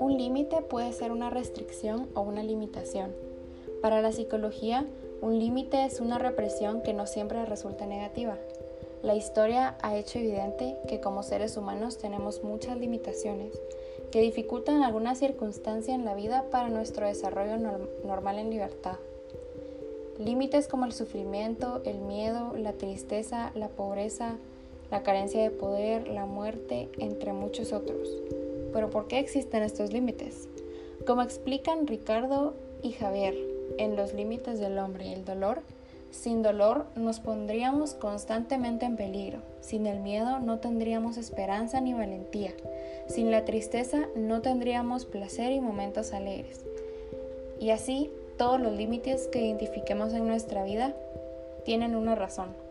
Un límite puede ser una restricción o una limitación. Para la psicología, un límite es una represión que no siempre resulta negativa. La historia ha hecho evidente que como seres humanos tenemos muchas limitaciones que dificultan alguna circunstancia en la vida para nuestro desarrollo normal en libertad. Límites como el sufrimiento, el miedo, la tristeza, la pobreza, la carencia de poder, la muerte, entre muchos otros. Pero ¿por qué existen estos límites? Como explican Ricardo y Javier en Los Límites del Hombre y el Dolor, sin dolor nos pondríamos constantemente en peligro. Sin el miedo no tendríamos esperanza ni valentía. Sin la tristeza no tendríamos placer y momentos alegres. Y así, todos los límites que identifiquemos en nuestra vida tienen una razón.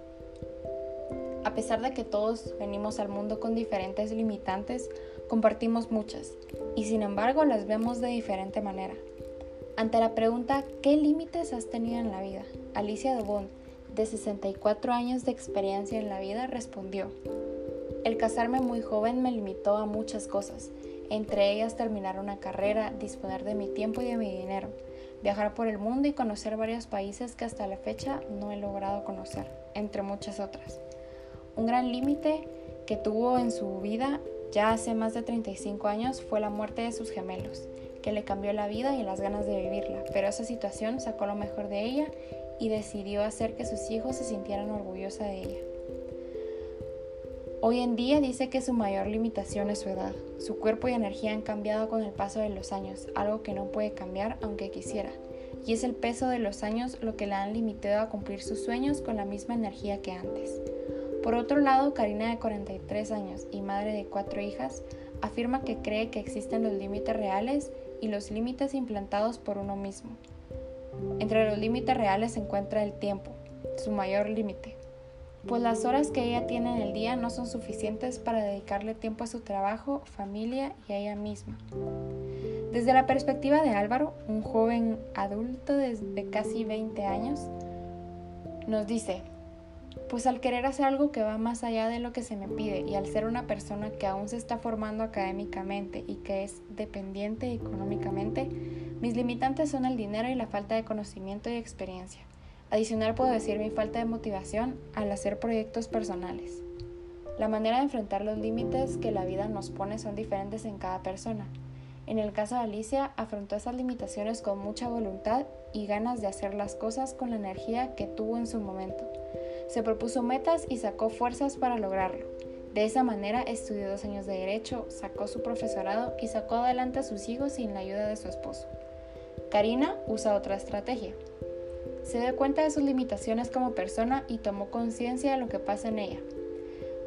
A pesar de que todos venimos al mundo con diferentes limitantes, compartimos muchas y sin embargo las vemos de diferente manera. Ante la pregunta ¿qué límites has tenido en la vida? Alicia Dobón, de 64 años de experiencia en la vida, respondió, El casarme muy joven me limitó a muchas cosas, entre ellas terminar una carrera, disponer de mi tiempo y de mi dinero, viajar por el mundo y conocer varios países que hasta la fecha no he logrado conocer, entre muchas otras. Un gran límite que tuvo en su vida ya hace más de 35 años fue la muerte de sus gemelos que le cambió la vida y las ganas de vivirla, pero esa situación sacó lo mejor de ella y decidió hacer que sus hijos se sintieran orgullosos de ella. Hoy en día dice que su mayor limitación es su edad. Su cuerpo y energía han cambiado con el paso de los años, algo que no puede cambiar aunque quisiera. Y es el peso de los años lo que la han limitado a cumplir sus sueños con la misma energía que antes. Por otro lado, Karina de 43 años y madre de cuatro hijas, afirma que cree que existen los límites reales y los límites implantados por uno mismo. Entre los límites reales se encuentra el tiempo, su mayor límite, pues las horas que ella tiene en el día no son suficientes para dedicarle tiempo a su trabajo, familia y a ella misma. Desde la perspectiva de Álvaro, un joven adulto desde casi 20 años, nos dice, pues al querer hacer algo que va más allá de lo que se me pide y al ser una persona que aún se está formando académicamente y que es dependiente económicamente, mis limitantes son el dinero y la falta de conocimiento y experiencia. Adicional puedo decir mi falta de motivación al hacer proyectos personales. La manera de enfrentar los límites que la vida nos pone son diferentes en cada persona. En el caso de Alicia, afrontó esas limitaciones con mucha voluntad y ganas de hacer las cosas con la energía que tuvo en su momento. Se propuso metas y sacó fuerzas para lograrlo. De esa manera estudió dos años de derecho, sacó su profesorado y sacó adelante a sus hijos sin la ayuda de su esposo. Karina usa otra estrategia. Se dio cuenta de sus limitaciones como persona y tomó conciencia de lo que pasa en ella,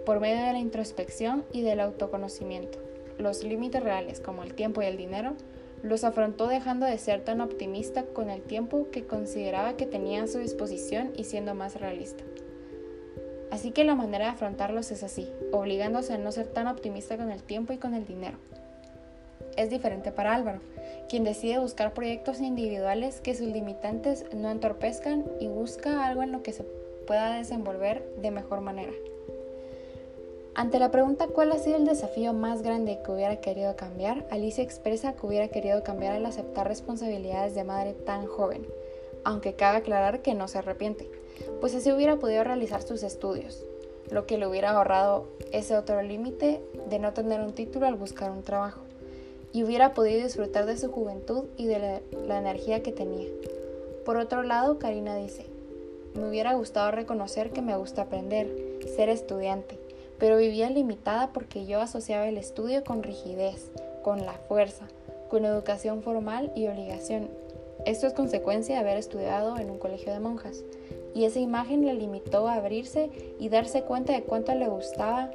por medio de la introspección y del autoconocimiento los límites reales como el tiempo y el dinero, los afrontó dejando de ser tan optimista con el tiempo que consideraba que tenía a su disposición y siendo más realista. Así que la manera de afrontarlos es así, obligándose a no ser tan optimista con el tiempo y con el dinero. Es diferente para Álvaro, quien decide buscar proyectos individuales que sus limitantes no entorpezcan y busca algo en lo que se pueda desenvolver de mejor manera. Ante la pregunta cuál ha sido el desafío más grande que hubiera querido cambiar, Alicia expresa que hubiera querido cambiar al aceptar responsabilidades de madre tan joven, aunque cabe aclarar que no se arrepiente, pues así hubiera podido realizar sus estudios, lo que le hubiera ahorrado ese otro límite de no tener un título al buscar un trabajo, y hubiera podido disfrutar de su juventud y de la, energía que tenía. Por otro lado, Karina dice, me hubiera gustado reconocer que me gusta aprender, ser estudiante, pero vivía limitada porque yo asociaba el estudio con rigidez, con la fuerza, con educación formal y obligación. Esto es consecuencia de haber estudiado en un colegio de monjas, y esa imagen le limitó a abrirse y darse cuenta de cuánto le gustaba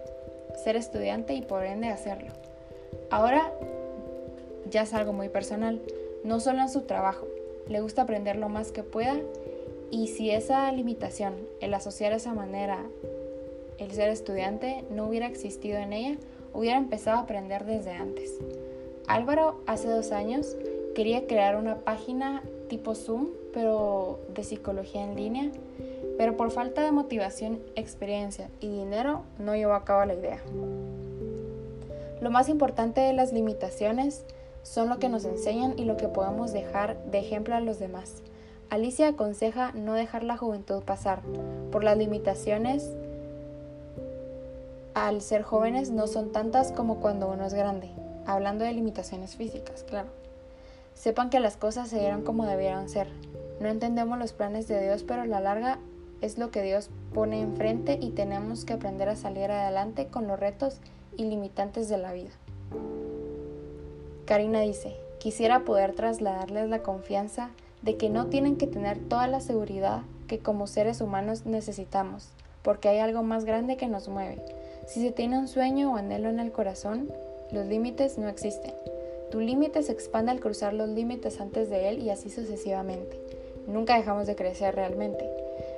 ser estudiante y por ende hacerlo. Ahora ya es algo muy personal, no solo en su trabajo, le gusta aprender lo más que pueda y si esa limitación, el asociar esa manera el ser estudiante no hubiera existido en ella, hubiera empezado a aprender desde antes. Álvaro hace dos años quería crear una página tipo Zoom, pero de psicología en línea, pero por falta de motivación, experiencia y dinero no llevó a cabo la idea. Lo más importante de las limitaciones son lo que nos enseñan y lo que podemos dejar de ejemplo a los demás. Alicia aconseja no dejar la juventud pasar por las limitaciones. Al ser jóvenes no son tantas como cuando uno es grande, hablando de limitaciones físicas, claro. Sepan que las cosas se dieron como debieron ser. No entendemos los planes de Dios, pero a la larga es lo que Dios pone enfrente y tenemos que aprender a salir adelante con los retos y limitantes de la vida. Karina dice, quisiera poder trasladarles la confianza de que no tienen que tener toda la seguridad que como seres humanos necesitamos, porque hay algo más grande que nos mueve. Si se tiene un sueño o anhelo en el corazón, los límites no existen. Tu límite se expande al cruzar los límites antes de él y así sucesivamente. Nunca dejamos de crecer realmente.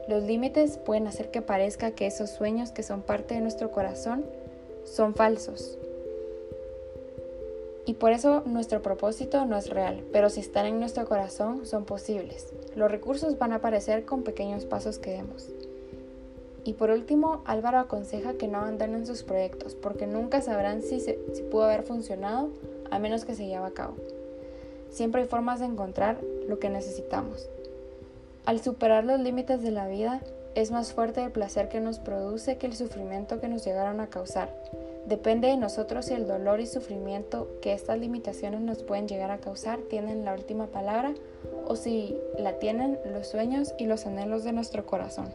Los límites pueden hacer que parezca que esos sueños que son parte de nuestro corazón son falsos. Y por eso nuestro propósito no es real, pero si están en nuestro corazón son posibles. Los recursos van a aparecer con pequeños pasos que demos. Y por último, Álvaro aconseja que no abandonen sus proyectos, porque nunca sabrán si, si pudo haber funcionado a menos que se lleve a cabo. Siempre hay formas de encontrar lo que necesitamos. Al superar los límites de la vida, es más fuerte el placer que nos produce que el sufrimiento que nos llegaron a causar. Depende de nosotros si el dolor y sufrimiento que estas limitaciones nos pueden llegar a causar tienen la última palabra o si la tienen los sueños y los anhelos de nuestro corazón.